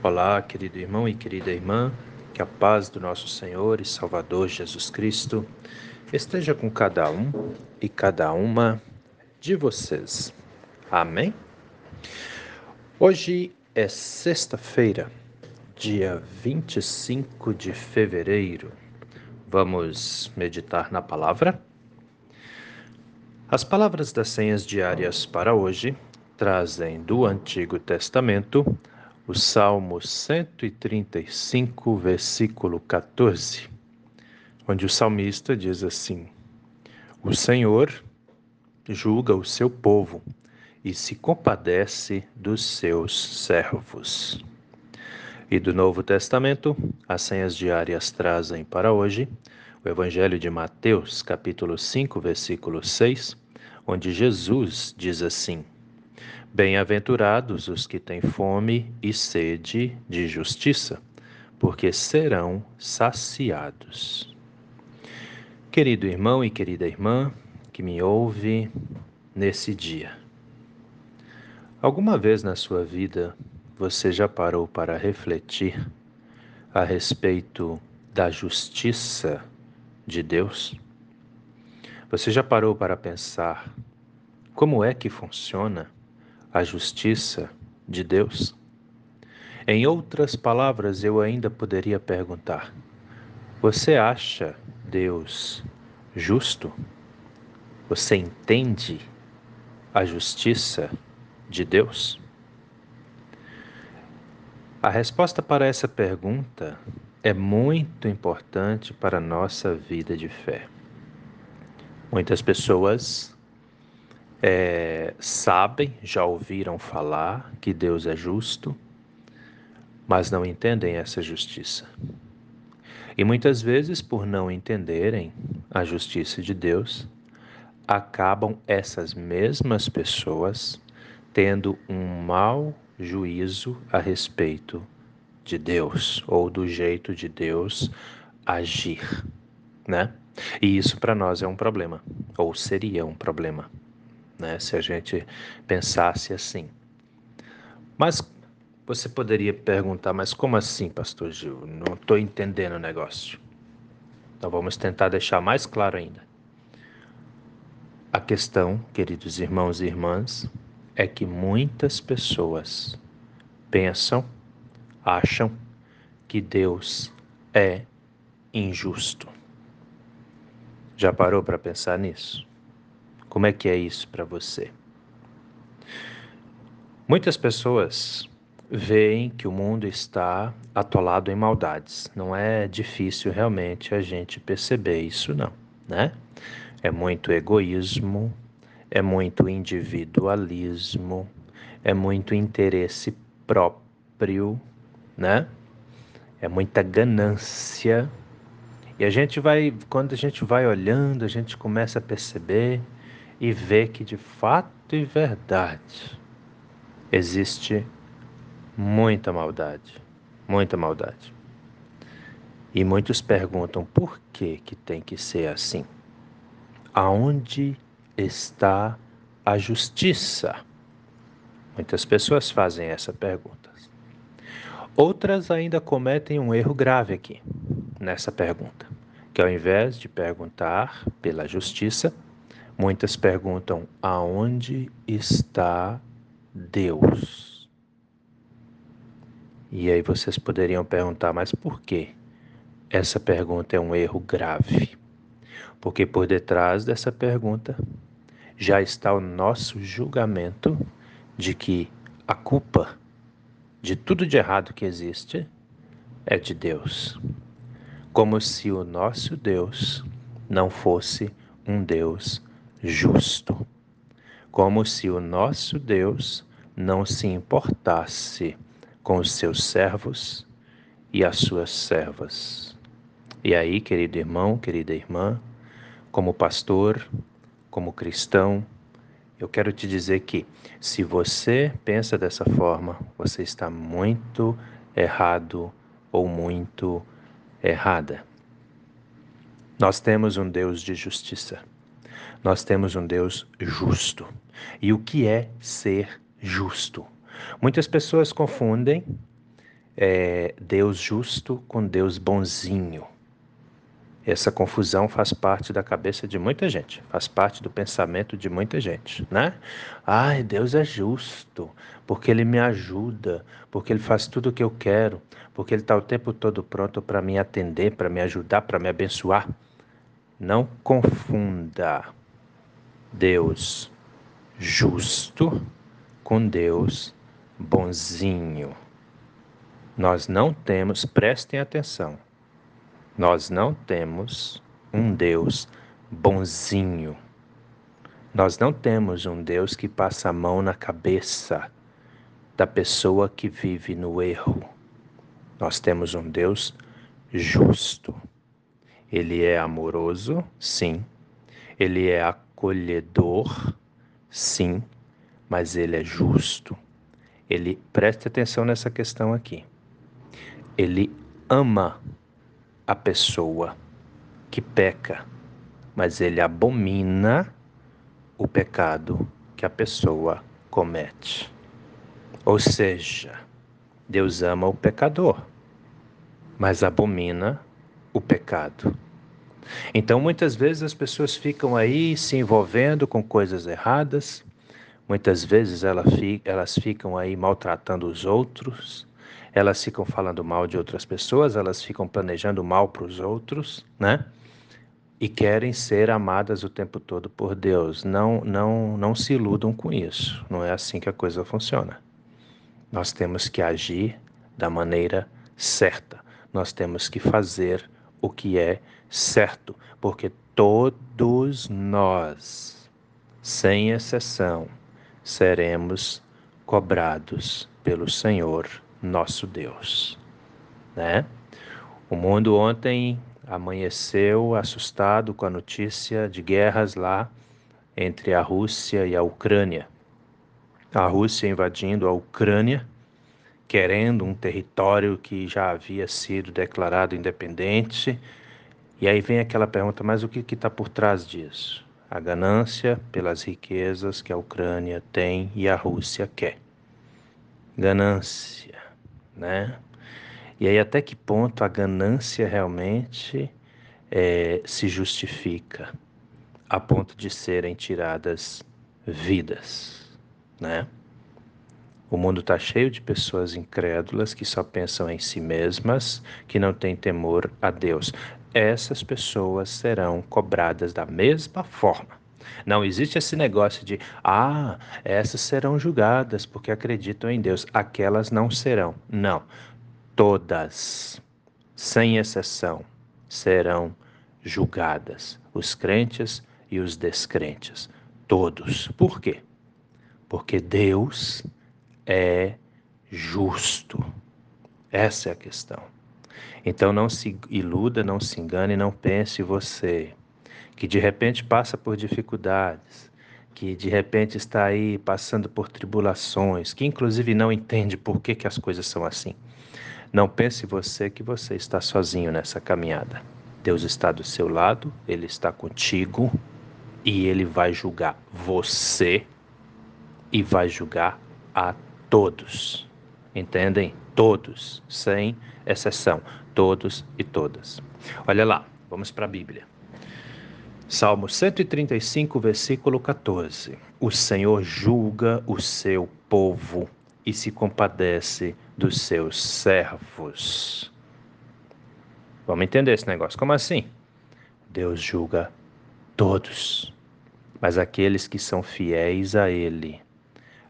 Olá, querido irmão e querida irmã, que a paz do nosso Senhor e Salvador Jesus Cristo esteja com cada um e cada uma de vocês. Amém? Hoje é sexta-feira, dia 25 de fevereiro. Vamos meditar na palavra? As palavras das senhas diárias para hoje trazem do Antigo Testamento o Salmo 135, versículo 14, onde o salmista diz assim: O Senhor julga o seu povo e se compadece dos seus servos. E do Novo Testamento, as senhas diárias trazem para hoje o Evangelho de Mateus, capítulo 5, versículo 6, onde Jesus diz assim: Bem-aventurados os que têm fome e sede de justiça, porque serão saciados. Querido irmão e querida irmã que me ouve nesse dia, alguma vez na sua vida você já parou para refletir a respeito da justiça de Deus? Você já parou para pensar como é que funciona a justiça de Deus? Em outras palavras, eu ainda poderia perguntar: você acha Deus justo? Você entende a justiça de Deus? A resposta para essa pergunta é muito importante para a nossa vida de fé. Muitas pessoas é, sabem, já ouviram falar que Deus é justo, mas não entendem essa justiça. E muitas vezes, por não entenderem a justiça de Deus, acabam essas mesmas pessoas tendo um mau juízo a respeito de Deus ou do jeito de Deus agir, né? E isso para nós é um problema, ou seria um problema né, se a gente pensasse assim. Mas você poderia perguntar, mas como assim, pastor Gil? Não estou entendendo o negócio. Então vamos tentar deixar mais claro ainda. A questão, queridos irmãos e irmãs, é que muitas pessoas pensam, acham que Deus é injusto. Já parou para pensar nisso? Como é que é isso para você? Muitas pessoas veem que o mundo está atolado em maldades. Não é difícil realmente a gente perceber isso, não, né? É muito egoísmo, é muito individualismo, é muito interesse próprio, né? É muita ganância. E a gente vai, quando a gente vai olhando, a gente começa a perceber e vê que de fato e verdade existe muita maldade, muita maldade. E muitos perguntam por que que tem que ser assim? Aonde está a justiça? Muitas pessoas fazem essa pergunta. Outras ainda cometem um erro grave aqui nessa pergunta, que ao invés de perguntar pela justiça, Muitas perguntam: aonde está Deus? E aí vocês poderiam perguntar: mas por quê? Essa pergunta é um erro grave. Porque por detrás dessa pergunta já está o nosso julgamento de que a culpa de tudo de errado que existe é de Deus. Como se o nosso Deus não fosse um Deus justo, como se o nosso Deus não se importasse com os seus servos e as suas servas. E aí, querido irmão, querida irmã, como pastor, como cristão, eu quero te dizer que se você pensa dessa forma, você está muito errado ou muito errada. Nós temos um Deus de justiça. Nós temos um Deus justo. E o que é ser justo? Muitas pessoas confundem é, Deus justo com Deus bonzinho. Essa confusão faz parte da cabeça de muita gente, faz parte do pensamento de muita gente, né? Ai, Deus é justo, porque Ele me ajuda, porque Ele faz tudo o que eu quero, porque Ele está o tempo todo pronto para me atender, para me ajudar, para me abençoar. Não confunda Deus justo com Deus bonzinho. Nós não temos, prestem atenção, nós não temos um Deus bonzinho. Nós não temos um Deus que passa a mão na cabeça da pessoa que vive no erro. Nós temos um Deus justo. Ele é amoroso, sim. Ele é acolhedor, sim. Mas ele é justo. Ele preste atenção nessa questão aqui. Ele ama a pessoa que peca, mas ele abomina o pecado que a pessoa comete. Ou seja, Deus ama o pecador, mas abomina o pecado. Então, muitas vezes as pessoas ficam aí se envolvendo com coisas erradas, muitas vezes elas ficam aí maltratando os outros, elas ficam falando mal de outras pessoas, elas ficam planejando mal para os outros, né? E querem ser amadas o tempo todo por Deus. Não, não, não se iludam com isso. Não é assim que a coisa funciona. Nós temos que agir da maneira certa. Nós temos que fazer o que é certo, porque todos nós, sem exceção, seremos cobrados pelo Senhor nosso Deus, né? O mundo ontem amanheceu assustado com a notícia de guerras lá entre a Rússia e a Ucrânia. A Rússia invadindo a Ucrânia, querendo um território que já havia sido declarado independente. E aí vem aquela pergunta: mas o que está por trás disso? A ganância pelas riquezas que a Ucrânia tem e a Rússia quer. Ganância né? E aí até que ponto a ganância realmente é, se justifica a ponto de serem tiradas vidas, né? O mundo está cheio de pessoas incrédulas que só pensam em si mesmas, que não têm temor a Deus. Essas pessoas serão cobradas da mesma forma. Não existe esse negócio de, ah, essas serão julgadas porque acreditam em Deus. Aquelas não serão. Não. Todas, sem exceção, serão julgadas. Os crentes e os descrentes. Todos. Por quê? Porque Deus é justo. Essa é a questão. Então não se iluda, não se engane, não pense você que de repente passa por dificuldades, que de repente está aí passando por tribulações, que inclusive não entende por que, que as coisas são assim. Não pense você que você está sozinho nessa caminhada. Deus está do seu lado, Ele está contigo e Ele vai julgar você e vai julgar a todos. Entendem? Todos, sem exceção. Todos e todas. Olha lá, vamos para a Bíblia. Salmo 135, versículo 14. O Senhor julga o seu povo e se compadece dos seus servos. Vamos entender esse negócio. Como assim? Deus julga todos, mas aqueles que são fiéis a Ele,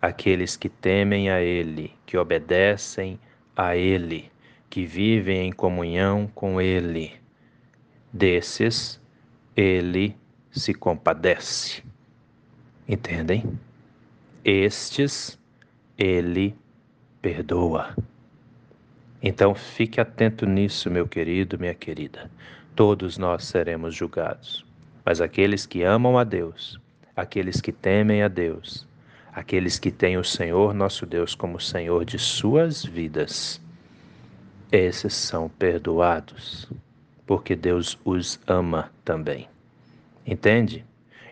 aqueles que temem a Ele, que obedecem a Ele, que vivem em comunhão com Ele, desses ele se compadece. Entendem? Estes ele perdoa. Então fique atento nisso, meu querido, minha querida. Todos nós seremos julgados, mas aqueles que amam a Deus, aqueles que temem a Deus, aqueles que têm o Senhor nosso Deus como Senhor de suas vidas, esses são perdoados porque Deus os ama também. Entende?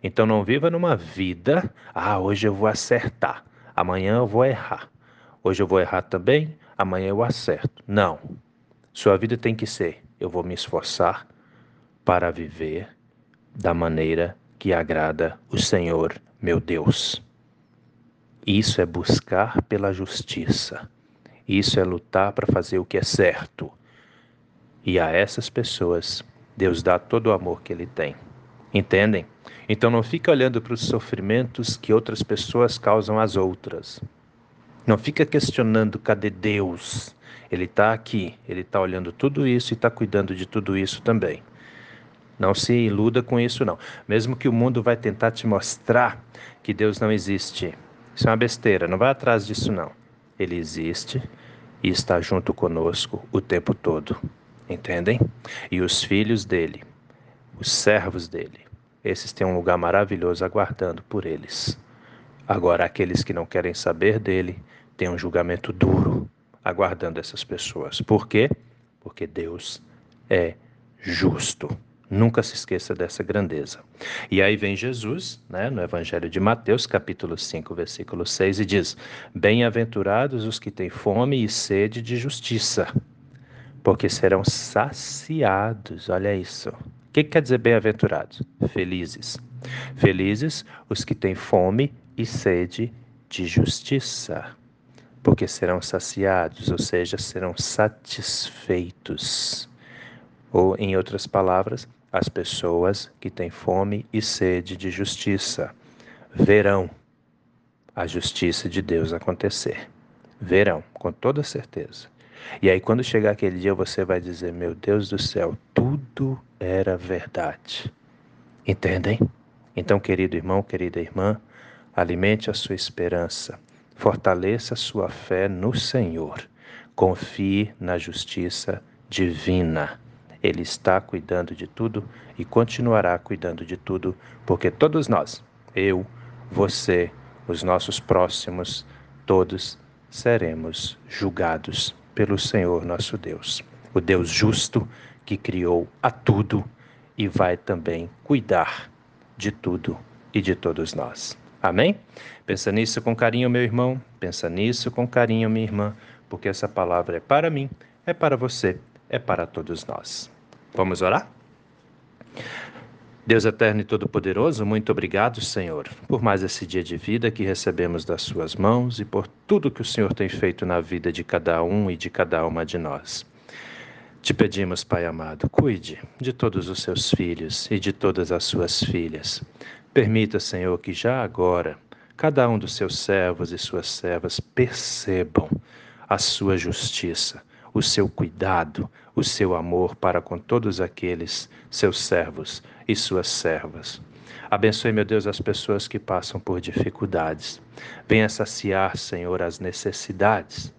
Então não viva numa vida, ah, hoje eu vou acertar, amanhã eu vou errar. Hoje eu vou errar também, amanhã eu acerto. Não. Sua vida tem que ser: eu vou me esforçar para viver da maneira que agrada o Senhor, meu Deus. Isso é buscar pela justiça. Isso é lutar para fazer o que é certo. E a essas pessoas, Deus dá todo o amor que Ele tem. Entendem? Então não fica olhando para os sofrimentos que outras pessoas causam às outras. Não fica questionando cadê Deus. Ele está aqui, ele está olhando tudo isso e está cuidando de tudo isso também. Não se iluda com isso, não. Mesmo que o mundo vai tentar te mostrar que Deus não existe. Isso é uma besteira, não vai atrás disso, não. Ele existe e está junto conosco o tempo todo. Entendem? E os filhos dele, os servos dele, esses têm um lugar maravilhoso aguardando por eles. Agora, aqueles que não querem saber dele têm um julgamento duro aguardando essas pessoas. Por quê? Porque Deus é justo. Nunca se esqueça dessa grandeza. E aí vem Jesus, né, no Evangelho de Mateus, capítulo 5, versículo 6, e diz: Bem-aventurados os que têm fome e sede de justiça, porque serão saciados. Olha isso. O que quer dizer bem-aventurados? Felizes. Felizes os que têm fome e sede de justiça, porque serão saciados, ou seja, serão satisfeitos. Ou, em outras palavras, as pessoas que têm fome e sede de justiça verão a justiça de Deus acontecer. Verão, com toda certeza. E aí, quando chegar aquele dia, você vai dizer: Meu Deus do céu, tudo era verdade. Entendem? Então, querido irmão, querida irmã, alimente a sua esperança, fortaleça a sua fé no Senhor, confie na justiça divina. Ele está cuidando de tudo e continuará cuidando de tudo, porque todos nós, eu, você, os nossos próximos, todos seremos julgados pelo Senhor nosso Deus, o Deus justo que criou a tudo e vai também cuidar de tudo e de todos nós. Amém? Pensa nisso com carinho, meu irmão. Pensa nisso com carinho, minha irmã, porque essa palavra é para mim, é para você é para todos nós. Vamos orar? Deus eterno e todo-poderoso, muito obrigado, Senhor, por mais esse dia de vida que recebemos das Suas mãos e por tudo que o Senhor tem feito na vida de cada um e de cada uma de nós. Te pedimos, Pai amado, cuide de todos os seus filhos e de todas as suas filhas. Permita, Senhor, que já agora cada um dos seus servos e suas servas percebam a sua justiça o seu cuidado, o seu amor para com todos aqueles seus servos e suas servas. Abençoe, meu Deus, as pessoas que passam por dificuldades. Venha saciar, Senhor, as necessidades.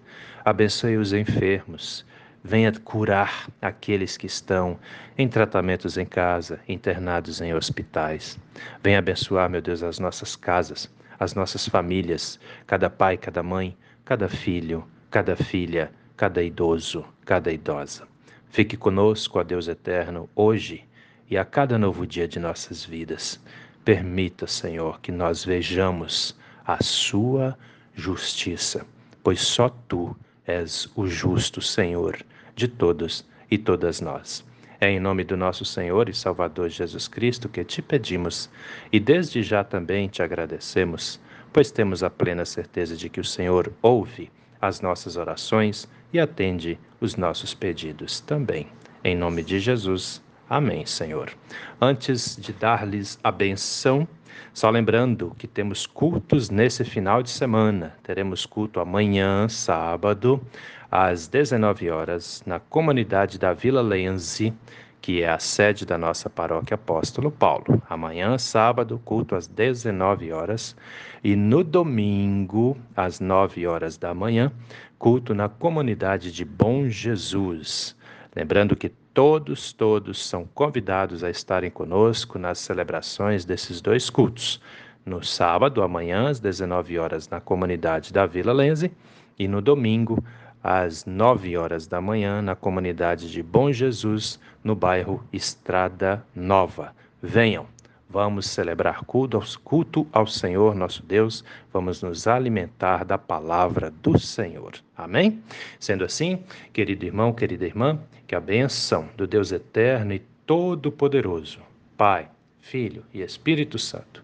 Abençoe os enfermos. Venha curar aqueles que estão em tratamentos em casa, internados em hospitais. Venha abençoar, meu Deus, as nossas casas, as nossas famílias, cada pai, cada mãe, cada filho, cada filha, cada idoso, cada idosa. Fique conosco, ó Deus eterno, hoje e a cada novo dia de nossas vidas. Permita, Senhor, que nós vejamos a Sua justiça, pois só Tu és o justo Senhor de todos e todas nós. É em nome do nosso Senhor e Salvador Jesus Cristo que te pedimos e desde já também te agradecemos, pois temos a plena certeza de que o Senhor ouve as nossas orações e atende os nossos pedidos também. Em nome de Jesus. Amém, Senhor. Antes de dar-lhes a benção, só lembrando que temos cultos nesse final de semana. Teremos culto amanhã, sábado, às 19 horas, na comunidade da Vila Lenze, que é a sede da nossa paróquia Apóstolo Paulo. Amanhã, sábado, culto às 19 horas. E no domingo, às 9 horas da manhã, culto na comunidade de Bom Jesus. Lembrando que todos, todos são convidados a estarem conosco nas celebrações desses dois cultos. No sábado, amanhã, às 19 horas, na comunidade da Vila Lenze, e no domingo, às 9 horas da manhã, na comunidade de Bom Jesus, no bairro Estrada Nova. Venham, Vamos celebrar culto, ao Senhor nosso Deus, vamos nos alimentar da palavra do Senhor. Amém? Sendo assim, querido irmão, querida irmã, que a benção do Deus eterno e todo-poderoso, Pai, Filho e Espírito Santo,